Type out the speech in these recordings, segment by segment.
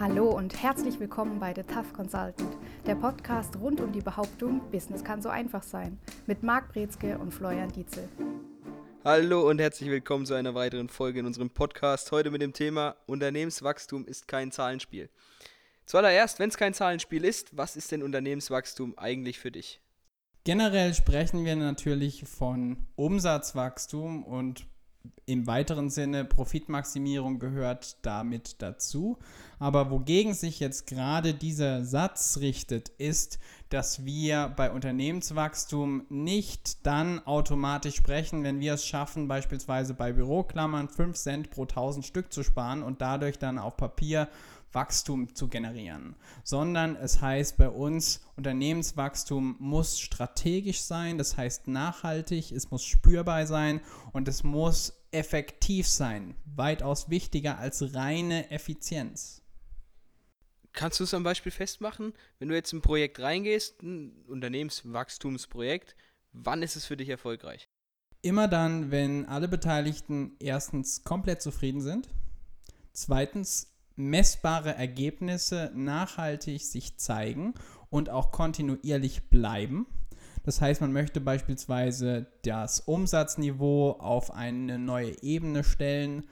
Hallo und herzlich willkommen bei The Tough Consultant, der Podcast rund um die Behauptung, Business kann so einfach sein, mit Marc Brezke und Florian Dietzel. Hallo und herzlich willkommen zu einer weiteren Folge in unserem Podcast. Heute mit dem Thema Unternehmenswachstum ist kein Zahlenspiel. Zuallererst, wenn es kein Zahlenspiel ist, was ist denn Unternehmenswachstum eigentlich für dich? Generell sprechen wir natürlich von Umsatzwachstum und im weiteren Sinne Profitmaximierung gehört damit dazu. Aber wogegen sich jetzt gerade dieser Satz richtet, ist, dass wir bei Unternehmenswachstum nicht dann automatisch sprechen, wenn wir es schaffen, beispielsweise bei Büroklammern 5 Cent pro 1000 Stück zu sparen und dadurch dann auf Papier Wachstum zu generieren, sondern es heißt bei uns, Unternehmenswachstum muss strategisch sein, das heißt nachhaltig, es muss spürbar sein und es muss effektiv sein, weitaus wichtiger als reine Effizienz. Kannst du es am Beispiel festmachen, wenn du jetzt ein Projekt reingehst, ein Unternehmenswachstumsprojekt, wann ist es für dich erfolgreich? Immer dann, wenn alle Beteiligten erstens komplett zufrieden sind, zweitens messbare Ergebnisse nachhaltig sich zeigen und auch kontinuierlich bleiben. Das heißt, man möchte beispielsweise das Umsatzniveau auf eine neue Ebene stellen,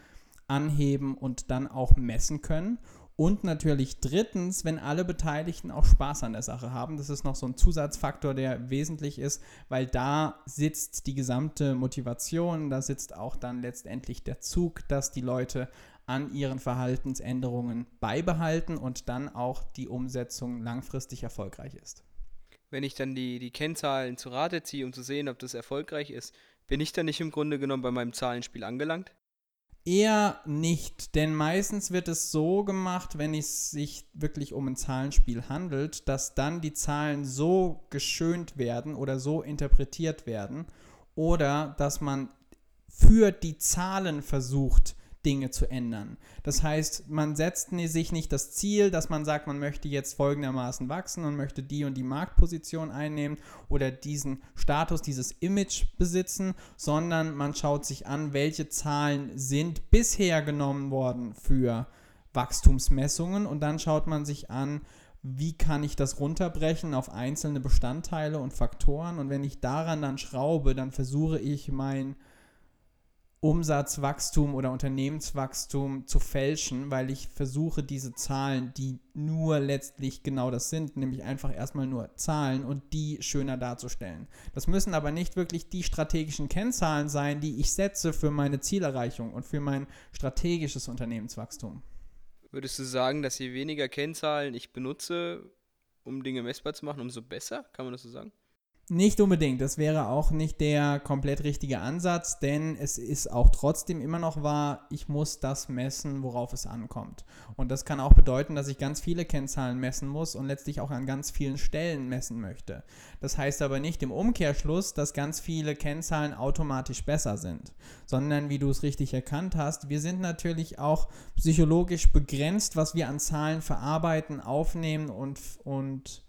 anheben und dann auch messen können. Und natürlich drittens, wenn alle Beteiligten auch Spaß an der Sache haben. Das ist noch so ein Zusatzfaktor, der wesentlich ist, weil da sitzt die gesamte Motivation, da sitzt auch dann letztendlich der Zug, dass die Leute an ihren Verhaltensänderungen beibehalten und dann auch die Umsetzung langfristig erfolgreich ist. Wenn ich dann die, die Kennzahlen zu Rate ziehe, um zu sehen, ob das erfolgreich ist, bin ich dann nicht im Grunde genommen bei meinem Zahlenspiel angelangt? Eher nicht, denn meistens wird es so gemacht, wenn es sich wirklich um ein Zahlenspiel handelt, dass dann die Zahlen so geschönt werden oder so interpretiert werden oder dass man für die Zahlen versucht, Dinge zu ändern. Das heißt, man setzt sich nicht das Ziel, dass man sagt, man möchte jetzt folgendermaßen wachsen und möchte die und die Marktposition einnehmen oder diesen Status, dieses Image besitzen, sondern man schaut sich an, welche Zahlen sind bisher genommen worden für Wachstumsmessungen und dann schaut man sich an, wie kann ich das runterbrechen auf einzelne Bestandteile und Faktoren und wenn ich daran dann schraube, dann versuche ich mein Umsatzwachstum oder Unternehmenswachstum zu fälschen, weil ich versuche, diese Zahlen, die nur letztlich genau das sind, nämlich einfach erstmal nur Zahlen und die schöner darzustellen. Das müssen aber nicht wirklich die strategischen Kennzahlen sein, die ich setze für meine Zielerreichung und für mein strategisches Unternehmenswachstum. Würdest du sagen, dass je weniger Kennzahlen ich benutze, um Dinge messbar zu machen, umso besser? Kann man das so sagen? Nicht unbedingt, das wäre auch nicht der komplett richtige Ansatz, denn es ist auch trotzdem immer noch wahr, ich muss das messen, worauf es ankommt. Und das kann auch bedeuten, dass ich ganz viele Kennzahlen messen muss und letztlich auch an ganz vielen Stellen messen möchte. Das heißt aber nicht im Umkehrschluss, dass ganz viele Kennzahlen automatisch besser sind, sondern wie du es richtig erkannt hast, wir sind natürlich auch psychologisch begrenzt, was wir an Zahlen verarbeiten, aufnehmen und, und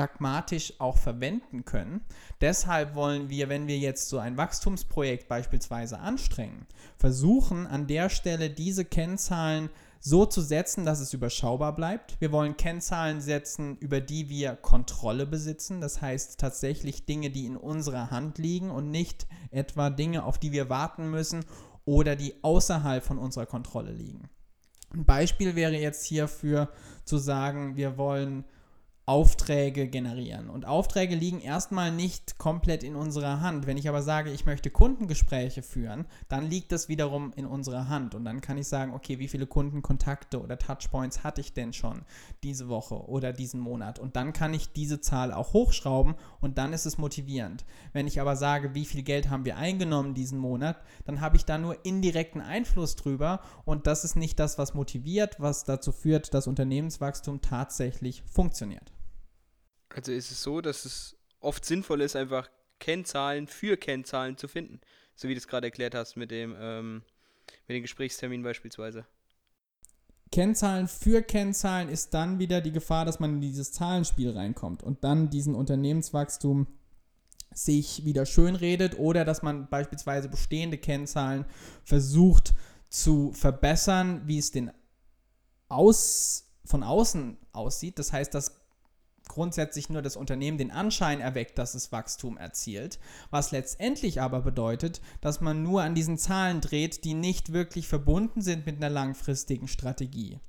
pragmatisch auch verwenden können. Deshalb wollen wir, wenn wir jetzt so ein Wachstumsprojekt beispielsweise anstrengen, versuchen an der Stelle diese Kennzahlen so zu setzen, dass es überschaubar bleibt. Wir wollen Kennzahlen setzen, über die wir Kontrolle besitzen. Das heißt tatsächlich Dinge, die in unserer Hand liegen und nicht etwa Dinge, auf die wir warten müssen oder die außerhalb von unserer Kontrolle liegen. Ein Beispiel wäre jetzt hierfür zu sagen, wir wollen Aufträge generieren. Und Aufträge liegen erstmal nicht komplett in unserer Hand. Wenn ich aber sage, ich möchte Kundengespräche führen, dann liegt das wiederum in unserer Hand. Und dann kann ich sagen, okay, wie viele Kundenkontakte oder Touchpoints hatte ich denn schon diese Woche oder diesen Monat? Und dann kann ich diese Zahl auch hochschrauben und dann ist es motivierend. Wenn ich aber sage, wie viel Geld haben wir eingenommen diesen Monat, dann habe ich da nur indirekten Einfluss drüber und das ist nicht das, was motiviert, was dazu führt, dass Unternehmenswachstum tatsächlich funktioniert. Also ist es so, dass es oft sinnvoll ist, einfach Kennzahlen für Kennzahlen zu finden. So wie du es gerade erklärt hast mit dem, ähm, mit dem Gesprächstermin beispielsweise. Kennzahlen für Kennzahlen ist dann wieder die Gefahr, dass man in dieses Zahlenspiel reinkommt und dann diesen Unternehmenswachstum sich wieder schönredet oder dass man beispielsweise bestehende Kennzahlen versucht zu verbessern, wie es den Aus von außen aussieht. Das heißt, dass grundsätzlich nur das Unternehmen den Anschein erweckt, dass es Wachstum erzielt, was letztendlich aber bedeutet, dass man nur an diesen Zahlen dreht, die nicht wirklich verbunden sind mit einer langfristigen Strategie.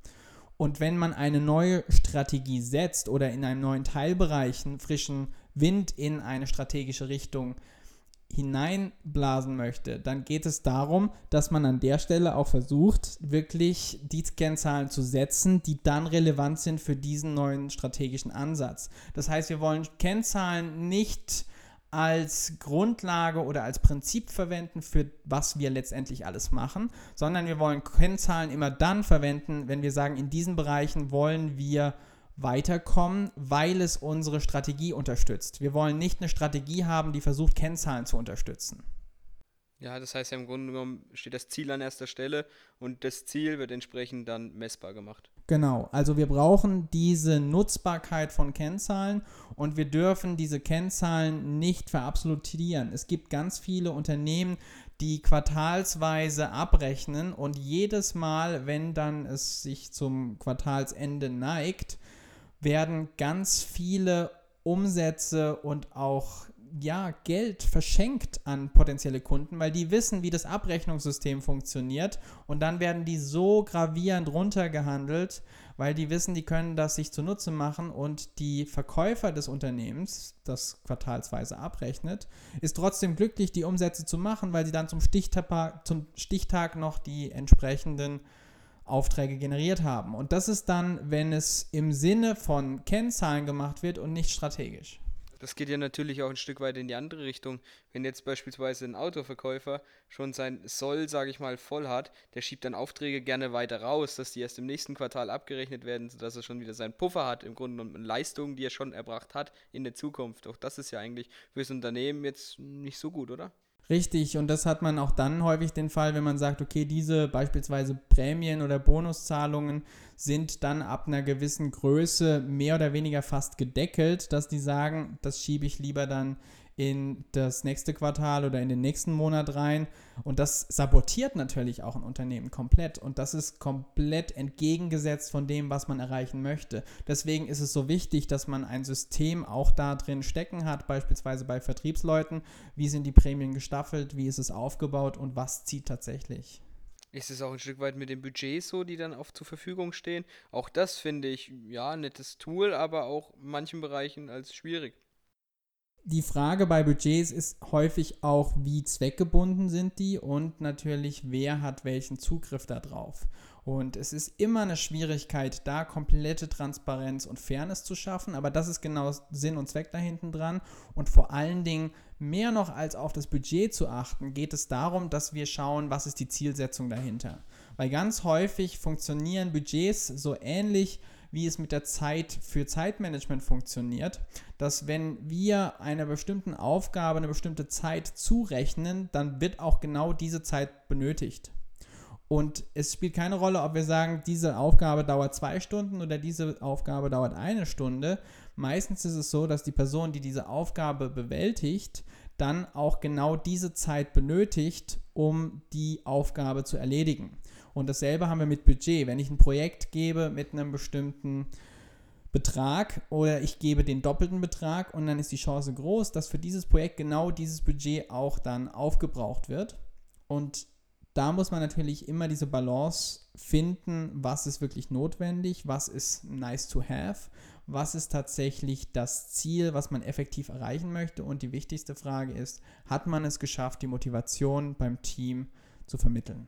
Und wenn man eine neue Strategie setzt oder in einem neuen Teilbereich einen frischen Wind in eine strategische Richtung hineinblasen möchte, dann geht es darum, dass man an der Stelle auch versucht, wirklich die Kennzahlen zu setzen, die dann relevant sind für diesen neuen strategischen Ansatz. Das heißt, wir wollen Kennzahlen nicht als Grundlage oder als Prinzip verwenden, für was wir letztendlich alles machen, sondern wir wollen Kennzahlen immer dann verwenden, wenn wir sagen, in diesen Bereichen wollen wir weiterkommen, weil es unsere Strategie unterstützt. Wir wollen nicht eine Strategie haben, die versucht, Kennzahlen zu unterstützen. Ja, das heißt ja im Grunde genommen steht das Ziel an erster Stelle und das Ziel wird entsprechend dann messbar gemacht. Genau, also wir brauchen diese Nutzbarkeit von Kennzahlen und wir dürfen diese Kennzahlen nicht verabsolutieren. Es gibt ganz viele Unternehmen, die quartalsweise abrechnen und jedes Mal, wenn dann es sich zum Quartalsende neigt, werden ganz viele Umsätze und auch ja, Geld verschenkt an potenzielle Kunden, weil die wissen, wie das Abrechnungssystem funktioniert. Und dann werden die so gravierend runtergehandelt, weil die wissen, die können das sich zunutze machen. Und die Verkäufer des Unternehmens, das quartalsweise abrechnet, ist trotzdem glücklich, die Umsätze zu machen, weil sie dann zum Stichtag, zum Stichtag noch die entsprechenden Aufträge generiert haben. Und das ist dann, wenn es im Sinne von Kennzahlen gemacht wird und nicht strategisch. Das geht ja natürlich auch ein Stück weit in die andere Richtung. Wenn jetzt beispielsweise ein Autoverkäufer schon sein Soll, sage ich mal, voll hat, der schiebt dann Aufträge gerne weiter raus, dass die erst im nächsten Quartal abgerechnet werden, sodass er schon wieder seinen Puffer hat, im Grunde genommen Leistungen, die er schon erbracht hat in der Zukunft. Auch das ist ja eigentlich fürs Unternehmen jetzt nicht so gut, oder? Richtig, und das hat man auch dann häufig den Fall, wenn man sagt, okay, diese beispielsweise Prämien oder Bonuszahlungen sind dann ab einer gewissen Größe mehr oder weniger fast gedeckelt, dass die sagen, das schiebe ich lieber dann in das nächste Quartal oder in den nächsten Monat rein. Und das sabotiert natürlich auch ein Unternehmen komplett. Und das ist komplett entgegengesetzt von dem, was man erreichen möchte. Deswegen ist es so wichtig, dass man ein System auch da drin stecken hat, beispielsweise bei Vertriebsleuten. Wie sind die Prämien gestaffelt? Wie ist es aufgebaut? Und was zieht tatsächlich? Ist es auch ein Stück weit mit dem Budget so, die dann oft zur Verfügung stehen? Auch das finde ich, ja, nettes Tool, aber auch in manchen Bereichen als schwierig. Die Frage bei Budgets ist häufig auch, wie zweckgebunden sind die und natürlich, wer hat welchen Zugriff darauf. Und es ist immer eine Schwierigkeit, da komplette Transparenz und Fairness zu schaffen, aber das ist genau Sinn und Zweck da hinten dran. Und vor allen Dingen, mehr noch als auf das Budget zu achten, geht es darum, dass wir schauen, was ist die Zielsetzung dahinter. Weil ganz häufig funktionieren Budgets so ähnlich wie es mit der Zeit für Zeitmanagement funktioniert, dass wenn wir einer bestimmten Aufgabe eine bestimmte Zeit zurechnen, dann wird auch genau diese Zeit benötigt. Und es spielt keine Rolle, ob wir sagen, diese Aufgabe dauert zwei Stunden oder diese Aufgabe dauert eine Stunde. Meistens ist es so, dass die Person, die diese Aufgabe bewältigt, dann auch genau diese Zeit benötigt, um die Aufgabe zu erledigen. Und dasselbe haben wir mit Budget. Wenn ich ein Projekt gebe mit einem bestimmten Betrag oder ich gebe den doppelten Betrag und dann ist die Chance groß, dass für dieses Projekt genau dieses Budget auch dann aufgebraucht wird. Und da muss man natürlich immer diese Balance finden, was ist wirklich notwendig, was ist nice to have, was ist tatsächlich das Ziel, was man effektiv erreichen möchte. Und die wichtigste Frage ist, hat man es geschafft, die Motivation beim Team zu vermitteln?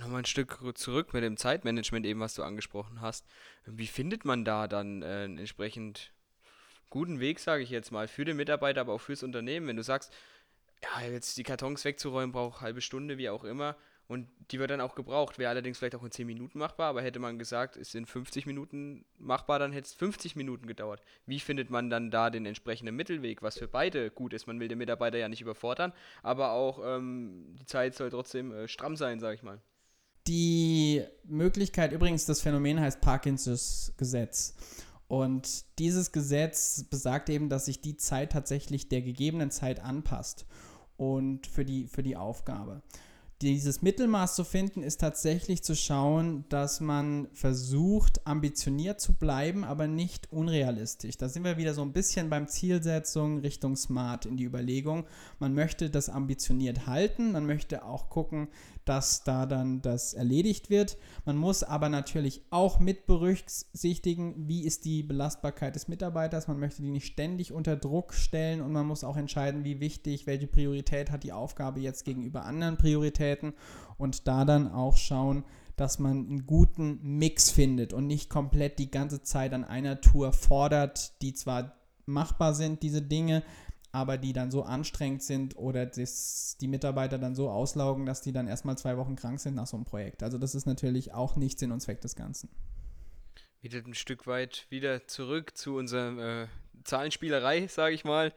Nochmal ein Stück zurück mit dem Zeitmanagement eben, was du angesprochen hast. Wie findet man da dann äh, entsprechend guten Weg, sage ich jetzt mal, für den Mitarbeiter, aber auch fürs Unternehmen? Wenn du sagst, ja, jetzt die Kartons wegzuräumen braucht eine halbe Stunde, wie auch immer, und die wird dann auch gebraucht. Wäre allerdings vielleicht auch in 10 Minuten machbar, aber hätte man gesagt, es sind 50 Minuten machbar, dann hätte es 50 Minuten gedauert. Wie findet man dann da den entsprechenden Mittelweg, was für beide gut ist? Man will den Mitarbeiter ja nicht überfordern, aber auch ähm, die Zeit soll trotzdem äh, stramm sein, sage ich mal. Die Möglichkeit, übrigens, das Phänomen heißt Parkinsons Gesetz. Und dieses Gesetz besagt eben, dass sich die Zeit tatsächlich der gegebenen Zeit anpasst und für die, für die Aufgabe. Dieses Mittelmaß zu finden, ist tatsächlich zu schauen, dass man versucht, ambitioniert zu bleiben, aber nicht unrealistisch. Da sind wir wieder so ein bisschen beim Zielsetzung Richtung Smart in die Überlegung. Man möchte das ambitioniert halten, man möchte auch gucken, dass da dann das erledigt wird. Man muss aber natürlich auch mit berücksichtigen, wie ist die Belastbarkeit des Mitarbeiters. Man möchte die nicht ständig unter Druck stellen und man muss auch entscheiden, wie wichtig, welche Priorität hat die Aufgabe jetzt gegenüber anderen Prioritäten und da dann auch schauen, dass man einen guten Mix findet und nicht komplett die ganze Zeit an einer Tour fordert, die zwar machbar sind, diese Dinge, aber die dann so anstrengend sind oder das, die Mitarbeiter dann so auslaugen, dass die dann erstmal zwei Wochen krank sind nach so einem Projekt. Also das ist natürlich auch nicht Sinn und Zweck des Ganzen. Wieder ein Stück weit wieder zurück zu unserer äh, Zahlenspielerei, sage ich mal.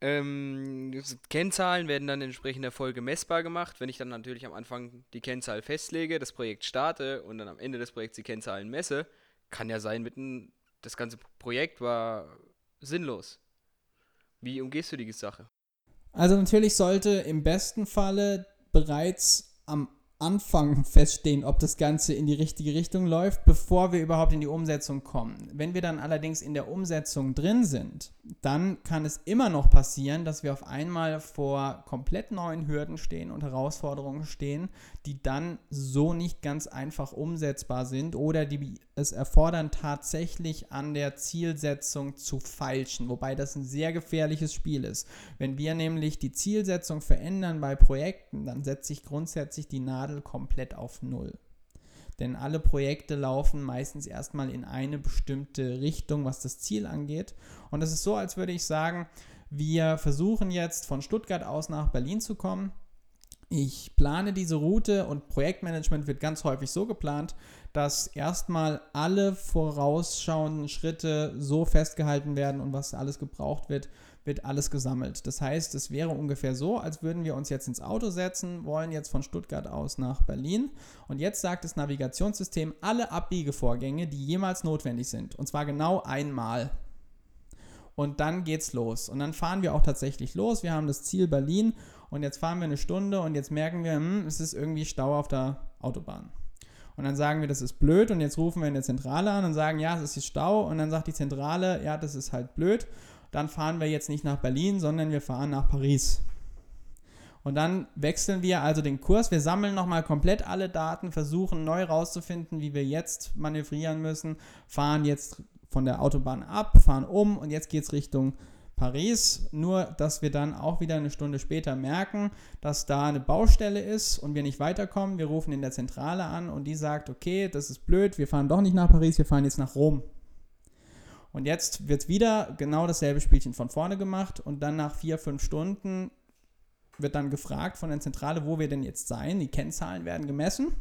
Ähm, Kennzahlen werden dann in entsprechender Folge messbar gemacht. Wenn ich dann natürlich am Anfang die Kennzahl festlege, das Projekt starte und dann am Ende des Projekts die Kennzahlen messe, kann ja sein, mitten das ganze Projekt war sinnlos. Wie umgehst du die Sache? Also natürlich sollte im besten Falle bereits am Anfang feststehen, ob das Ganze in die richtige Richtung läuft, bevor wir überhaupt in die Umsetzung kommen. Wenn wir dann allerdings in der Umsetzung drin sind, dann kann es immer noch passieren, dass wir auf einmal vor komplett neuen Hürden stehen und Herausforderungen stehen, die dann so nicht ganz einfach umsetzbar sind oder die es erfordern, tatsächlich an der Zielsetzung zu feilschen, wobei das ein sehr gefährliches Spiel ist. Wenn wir nämlich die Zielsetzung verändern bei Projekten, dann setzt sich grundsätzlich die Nadel komplett auf Null. Denn alle Projekte laufen meistens erstmal in eine bestimmte Richtung, was das Ziel angeht. Und es ist so, als würde ich sagen, wir versuchen jetzt von Stuttgart aus nach Berlin zu kommen. Ich plane diese Route und Projektmanagement wird ganz häufig so geplant, dass erstmal alle vorausschauenden Schritte so festgehalten werden und was alles gebraucht wird, wird alles gesammelt. Das heißt, es wäre ungefähr so, als würden wir uns jetzt ins Auto setzen, wollen jetzt von Stuttgart aus nach Berlin und jetzt sagt das Navigationssystem alle Abbiegevorgänge, die jemals notwendig sind. Und zwar genau einmal. Und dann geht's los. Und dann fahren wir auch tatsächlich los. Wir haben das Ziel Berlin und jetzt fahren wir eine Stunde und jetzt merken wir, hm, es ist irgendwie Stau auf der Autobahn. Und dann sagen wir, das ist blöd und jetzt rufen wir in der Zentrale an und sagen, ja, es ist Stau und dann sagt die Zentrale, ja, das ist halt blöd. Dann fahren wir jetzt nicht nach Berlin, sondern wir fahren nach Paris. Und dann wechseln wir also den Kurs. Wir sammeln nochmal komplett alle Daten, versuchen neu rauszufinden, wie wir jetzt manövrieren müssen, fahren jetzt von der Autobahn ab, fahren um und jetzt geht es Richtung Paris, nur dass wir dann auch wieder eine Stunde später merken, dass da eine Baustelle ist und wir nicht weiterkommen. Wir rufen in der Zentrale an und die sagt, okay, das ist blöd, wir fahren doch nicht nach Paris, wir fahren jetzt nach Rom. Und jetzt wird wieder genau dasselbe Spielchen von vorne gemacht und dann nach vier, fünf Stunden wird dann gefragt von der Zentrale, wo wir denn jetzt sein. Die Kennzahlen werden gemessen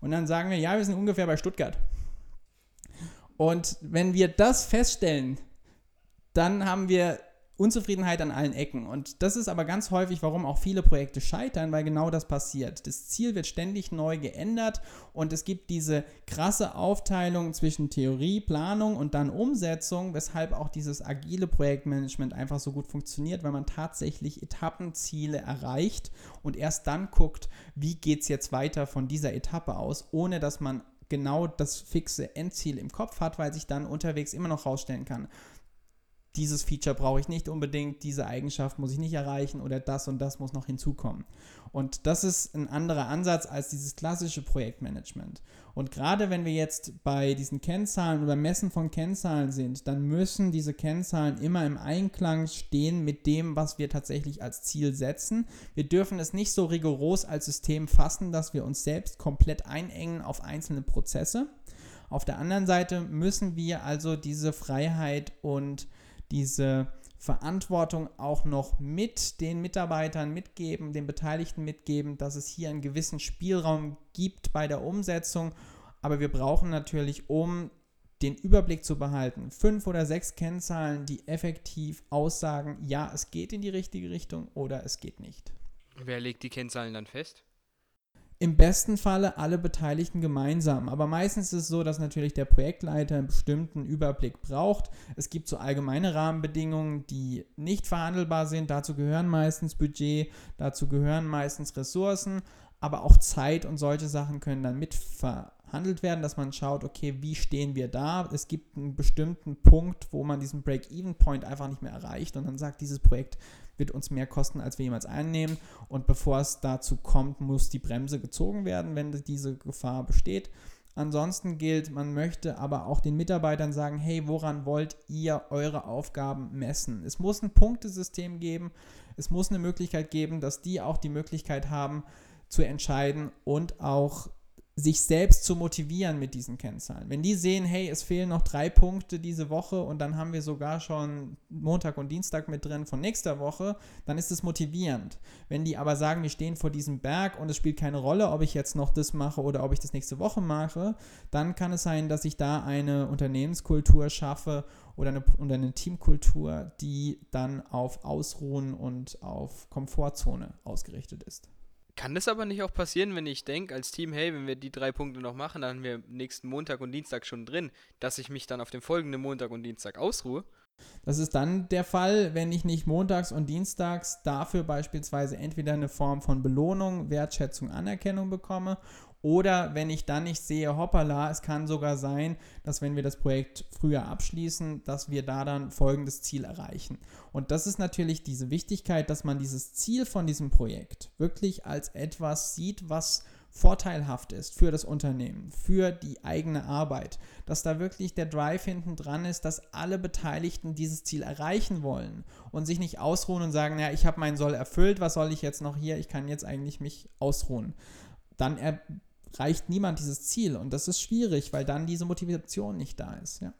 und dann sagen wir, ja, wir sind ungefähr bei Stuttgart. Und wenn wir das feststellen, dann haben wir Unzufriedenheit an allen Ecken. Und das ist aber ganz häufig, warum auch viele Projekte scheitern, weil genau das passiert. Das Ziel wird ständig neu geändert und es gibt diese krasse Aufteilung zwischen Theorie, Planung und dann Umsetzung, weshalb auch dieses agile Projektmanagement einfach so gut funktioniert, weil man tatsächlich Etappenziele erreicht und erst dann guckt, wie geht es jetzt weiter von dieser Etappe aus, ohne dass man genau das fixe Endziel im Kopf hat, weil sich dann unterwegs immer noch rausstellen kann dieses Feature brauche ich nicht unbedingt, diese Eigenschaft muss ich nicht erreichen oder das und das muss noch hinzukommen. Und das ist ein anderer Ansatz als dieses klassische Projektmanagement. Und gerade wenn wir jetzt bei diesen Kennzahlen oder Messen von Kennzahlen sind, dann müssen diese Kennzahlen immer im Einklang stehen mit dem, was wir tatsächlich als Ziel setzen. Wir dürfen es nicht so rigoros als System fassen, dass wir uns selbst komplett einengen auf einzelne Prozesse. Auf der anderen Seite müssen wir also diese Freiheit und diese Verantwortung auch noch mit den Mitarbeitern mitgeben, den Beteiligten mitgeben, dass es hier einen gewissen Spielraum gibt bei der Umsetzung. Aber wir brauchen natürlich, um den Überblick zu behalten, fünf oder sechs Kennzahlen, die effektiv aussagen, ja, es geht in die richtige Richtung oder es geht nicht. Wer legt die Kennzahlen dann fest? Im besten Falle alle Beteiligten gemeinsam. Aber meistens ist es so, dass natürlich der Projektleiter einen bestimmten Überblick braucht. Es gibt so allgemeine Rahmenbedingungen, die nicht verhandelbar sind. Dazu gehören meistens Budget, dazu gehören meistens Ressourcen. aber auch Zeit und solche Sachen können dann mit verhandelt werden, dass man schaut, okay, wie stehen wir da? Es gibt einen bestimmten Punkt, wo man diesen Break-Even-Point einfach nicht mehr erreicht und dann sagt, dieses Projekt wird uns mehr kosten, als wir jemals einnehmen. Und bevor es dazu kommt, muss die Bremse gezogen werden, wenn diese Gefahr besteht. Ansonsten gilt, man möchte aber auch den Mitarbeitern sagen, hey, woran wollt ihr eure Aufgaben messen? Es muss ein Punktesystem geben, es muss eine Möglichkeit geben, dass die auch die Möglichkeit haben zu entscheiden und auch sich selbst zu motivieren mit diesen Kennzahlen. Wenn die sehen, hey, es fehlen noch drei Punkte diese Woche und dann haben wir sogar schon Montag und Dienstag mit drin von nächster Woche, dann ist es motivierend. Wenn die aber sagen, wir stehen vor diesem Berg und es spielt keine Rolle, ob ich jetzt noch das mache oder ob ich das nächste Woche mache, dann kann es sein, dass ich da eine Unternehmenskultur schaffe oder eine, oder eine Teamkultur, die dann auf Ausruhen und auf Komfortzone ausgerichtet ist. Kann das aber nicht auch passieren, wenn ich denke als Team, hey, wenn wir die drei Punkte noch machen, dann haben wir nächsten Montag und Dienstag schon drin, dass ich mich dann auf den folgenden Montag und Dienstag ausruhe? Das ist dann der Fall, wenn ich nicht montags und dienstags dafür beispielsweise entweder eine Form von Belohnung, Wertschätzung, Anerkennung bekomme oder wenn ich dann nicht sehe, hoppala, es kann sogar sein, dass wenn wir das Projekt früher abschließen, dass wir da dann folgendes Ziel erreichen. Und das ist natürlich diese Wichtigkeit, dass man dieses Ziel von diesem Projekt wirklich als etwas sieht, was vorteilhaft ist für das Unternehmen, für die eigene Arbeit, dass da wirklich der Drive hinten dran ist, dass alle Beteiligten dieses Ziel erreichen wollen und sich nicht ausruhen und sagen, ja, ich habe meinen Soll erfüllt, was soll ich jetzt noch hier, ich kann jetzt eigentlich mich ausruhen. Dann erreicht niemand dieses Ziel und das ist schwierig, weil dann diese Motivation nicht da ist, ja.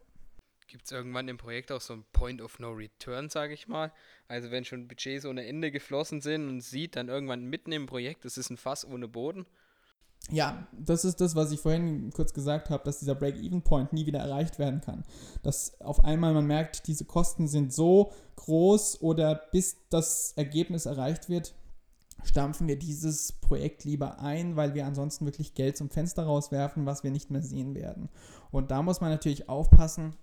Gibt es irgendwann im Projekt auch so ein Point of No Return, sage ich mal? Also wenn schon Budgets ohne Ende geflossen sind und sieht dann irgendwann mitten im Projekt, es ist ein Fass ohne Boden, ja, das ist das, was ich vorhin kurz gesagt habe, dass dieser Break-Even-Point nie wieder erreicht werden kann. Dass auf einmal man merkt, diese Kosten sind so groß oder bis das Ergebnis erreicht wird, stampfen wir dieses Projekt lieber ein, weil wir ansonsten wirklich Geld zum Fenster rauswerfen, was wir nicht mehr sehen werden. Und da muss man natürlich aufpassen,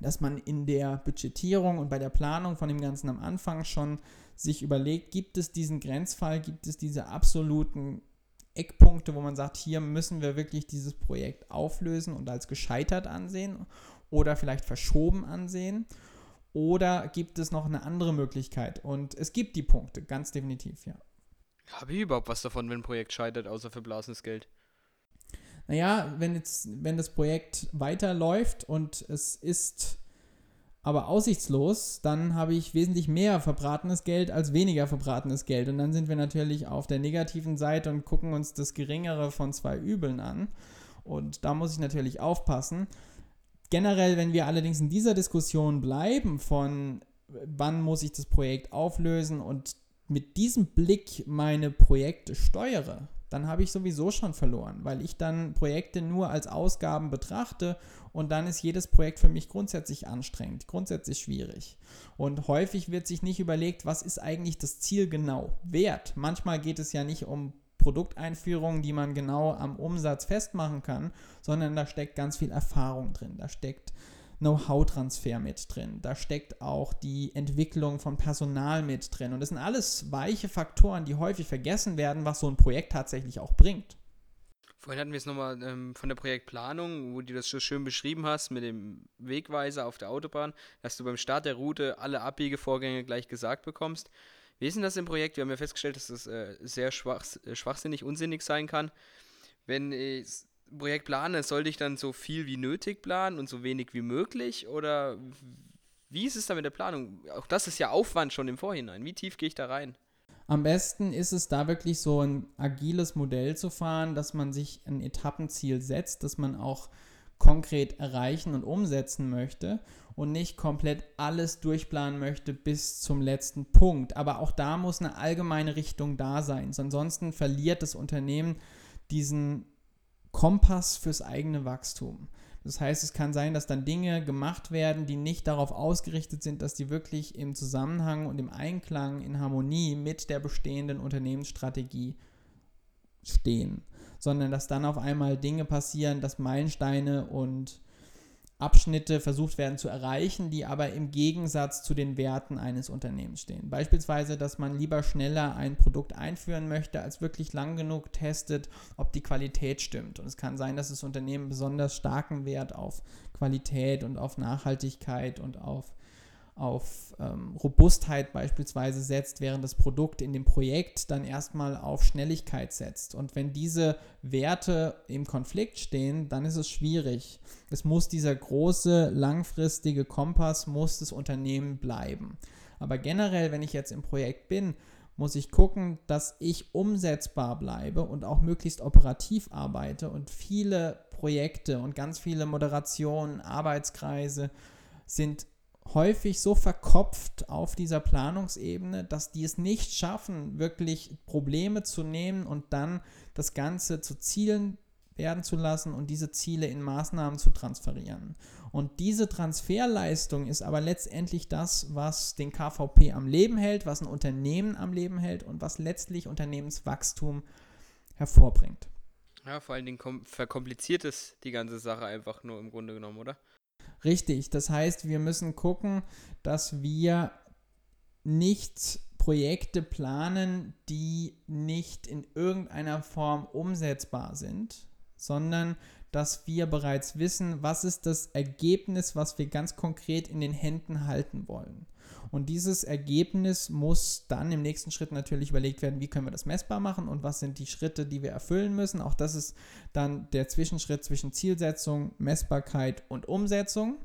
dass man in der Budgetierung und bei der Planung von dem Ganzen am Anfang schon sich überlegt, gibt es diesen Grenzfall, gibt es diese absoluten Eckpunkte, wo man sagt, hier müssen wir wirklich dieses Projekt auflösen und als gescheitert ansehen oder vielleicht verschoben ansehen? Oder gibt es noch eine andere Möglichkeit? Und es gibt die Punkte, ganz definitiv, ja. Habe ich überhaupt was davon, wenn ein Projekt scheitert, außer verblasenes Geld? Naja, wenn jetzt, wenn das Projekt weiterläuft und es ist aber aussichtslos, dann habe ich wesentlich mehr verbratenes Geld als weniger verbratenes Geld. Und dann sind wir natürlich auf der negativen Seite und gucken uns das geringere von zwei Übeln an. Und da muss ich natürlich aufpassen. Generell, wenn wir allerdings in dieser Diskussion bleiben von wann muss ich das Projekt auflösen und mit diesem Blick meine Projekte steuere, dann habe ich sowieso schon verloren, weil ich dann Projekte nur als Ausgaben betrachte und dann ist jedes Projekt für mich grundsätzlich anstrengend, grundsätzlich schwierig. Und häufig wird sich nicht überlegt, was ist eigentlich das Ziel genau wert. Manchmal geht es ja nicht um Produkteinführungen, die man genau am Umsatz festmachen kann, sondern da steckt ganz viel Erfahrung drin, da steckt Know-how-Transfer mit drin. Da steckt auch die Entwicklung von Personal mit drin. Und das sind alles weiche Faktoren, die häufig vergessen werden, was so ein Projekt tatsächlich auch bringt. Vorhin hatten wir es nochmal ähm, von der Projektplanung, wo du das so schön beschrieben hast mit dem Wegweiser auf der Autobahn, dass du beim Start der Route alle Abbiegevorgänge gleich gesagt bekommst. Wie ist denn das im Projekt? Wir haben ja festgestellt, dass das äh, sehr schwach, äh, schwachsinnig, unsinnig sein kann. Wenn ich Projekt plane, sollte ich dann so viel wie nötig planen und so wenig wie möglich? Oder wie ist es da mit der Planung? Auch das ist ja Aufwand schon im Vorhinein. Wie tief gehe ich da rein? Am besten ist es da wirklich so ein agiles Modell zu fahren, dass man sich ein Etappenziel setzt, das man auch konkret erreichen und umsetzen möchte und nicht komplett alles durchplanen möchte bis zum letzten Punkt. Aber auch da muss eine allgemeine Richtung da sein. Ansonsten verliert das Unternehmen diesen Kompass fürs eigene Wachstum. Das heißt, es kann sein, dass dann Dinge gemacht werden, die nicht darauf ausgerichtet sind, dass die wirklich im Zusammenhang und im Einklang, in Harmonie mit der bestehenden Unternehmensstrategie stehen, sondern dass dann auf einmal Dinge passieren, dass Meilensteine und Abschnitte versucht werden zu erreichen, die aber im Gegensatz zu den Werten eines Unternehmens stehen. Beispielsweise, dass man lieber schneller ein Produkt einführen möchte, als wirklich lang genug testet, ob die Qualität stimmt. Und es kann sein, dass das Unternehmen besonders starken Wert auf Qualität und auf Nachhaltigkeit und auf auf ähm, Robustheit beispielsweise setzt, während das Produkt in dem Projekt dann erstmal auf Schnelligkeit setzt. Und wenn diese Werte im Konflikt stehen, dann ist es schwierig. Es muss dieser große, langfristige Kompass, muss das Unternehmen bleiben. Aber generell, wenn ich jetzt im Projekt bin, muss ich gucken, dass ich umsetzbar bleibe und auch möglichst operativ arbeite und viele Projekte und ganz viele Moderationen, Arbeitskreise sind häufig so verkopft auf dieser Planungsebene, dass die es nicht schaffen, wirklich Probleme zu nehmen und dann das Ganze zu Zielen werden zu lassen und diese Ziele in Maßnahmen zu transferieren. Und diese Transferleistung ist aber letztendlich das, was den KVP am Leben hält, was ein Unternehmen am Leben hält und was letztlich Unternehmenswachstum hervorbringt. Ja, vor allen Dingen verkompliziert es die ganze Sache einfach nur im Grunde genommen, oder? Richtig, das heißt, wir müssen gucken, dass wir nicht Projekte planen, die nicht in irgendeiner Form umsetzbar sind, sondern dass wir bereits wissen, was ist das Ergebnis, was wir ganz konkret in den Händen halten wollen. Und dieses Ergebnis muss dann im nächsten Schritt natürlich überlegt werden, wie können wir das messbar machen und was sind die Schritte, die wir erfüllen müssen. Auch das ist dann der Zwischenschritt zwischen Zielsetzung, Messbarkeit und Umsetzung.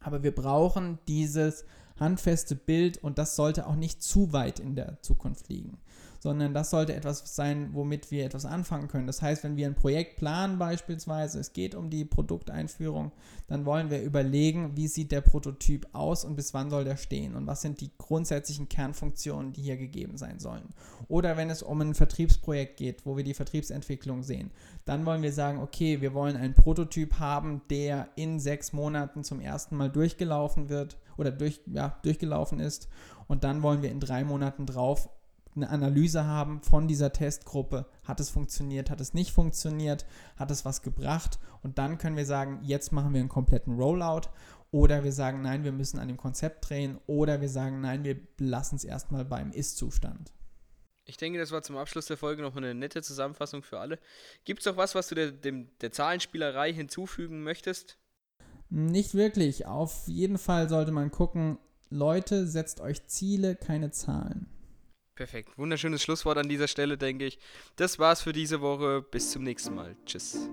Aber wir brauchen dieses handfeste Bild und das sollte auch nicht zu weit in der Zukunft liegen sondern das sollte etwas sein, womit wir etwas anfangen können. Das heißt, wenn wir ein Projekt planen beispielsweise, es geht um die Produkteinführung, dann wollen wir überlegen, wie sieht der Prototyp aus und bis wann soll der stehen und was sind die grundsätzlichen Kernfunktionen, die hier gegeben sein sollen. Oder wenn es um ein Vertriebsprojekt geht, wo wir die Vertriebsentwicklung sehen, dann wollen wir sagen, okay, wir wollen einen Prototyp haben, der in sechs Monaten zum ersten Mal durchgelaufen wird oder durch, ja, durchgelaufen ist und dann wollen wir in drei Monaten drauf eine Analyse haben von dieser Testgruppe. Hat es funktioniert, hat es nicht funktioniert, hat es was gebracht? Und dann können wir sagen, jetzt machen wir einen kompletten Rollout. Oder wir sagen, nein, wir müssen an dem Konzept drehen. Oder wir sagen, nein, wir lassen es erstmal beim Ist-Zustand. Ich denke, das war zum Abschluss der Folge noch eine nette Zusammenfassung für alle. Gibt es noch was, was du der, dem, der Zahlenspielerei hinzufügen möchtest? Nicht wirklich. Auf jeden Fall sollte man gucken, Leute, setzt euch Ziele, keine Zahlen. Perfekt. Wunderschönes Schlusswort an dieser Stelle, denke ich. Das war's für diese Woche. Bis zum nächsten Mal. Tschüss.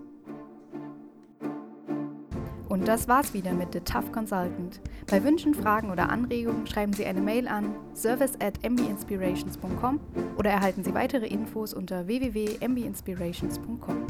Und das war's wieder mit The Tough Consultant. Bei Wünschen, Fragen oder Anregungen schreiben Sie eine Mail an service at mbinspirations.com oder erhalten Sie weitere Infos unter www.mbinspirations.com.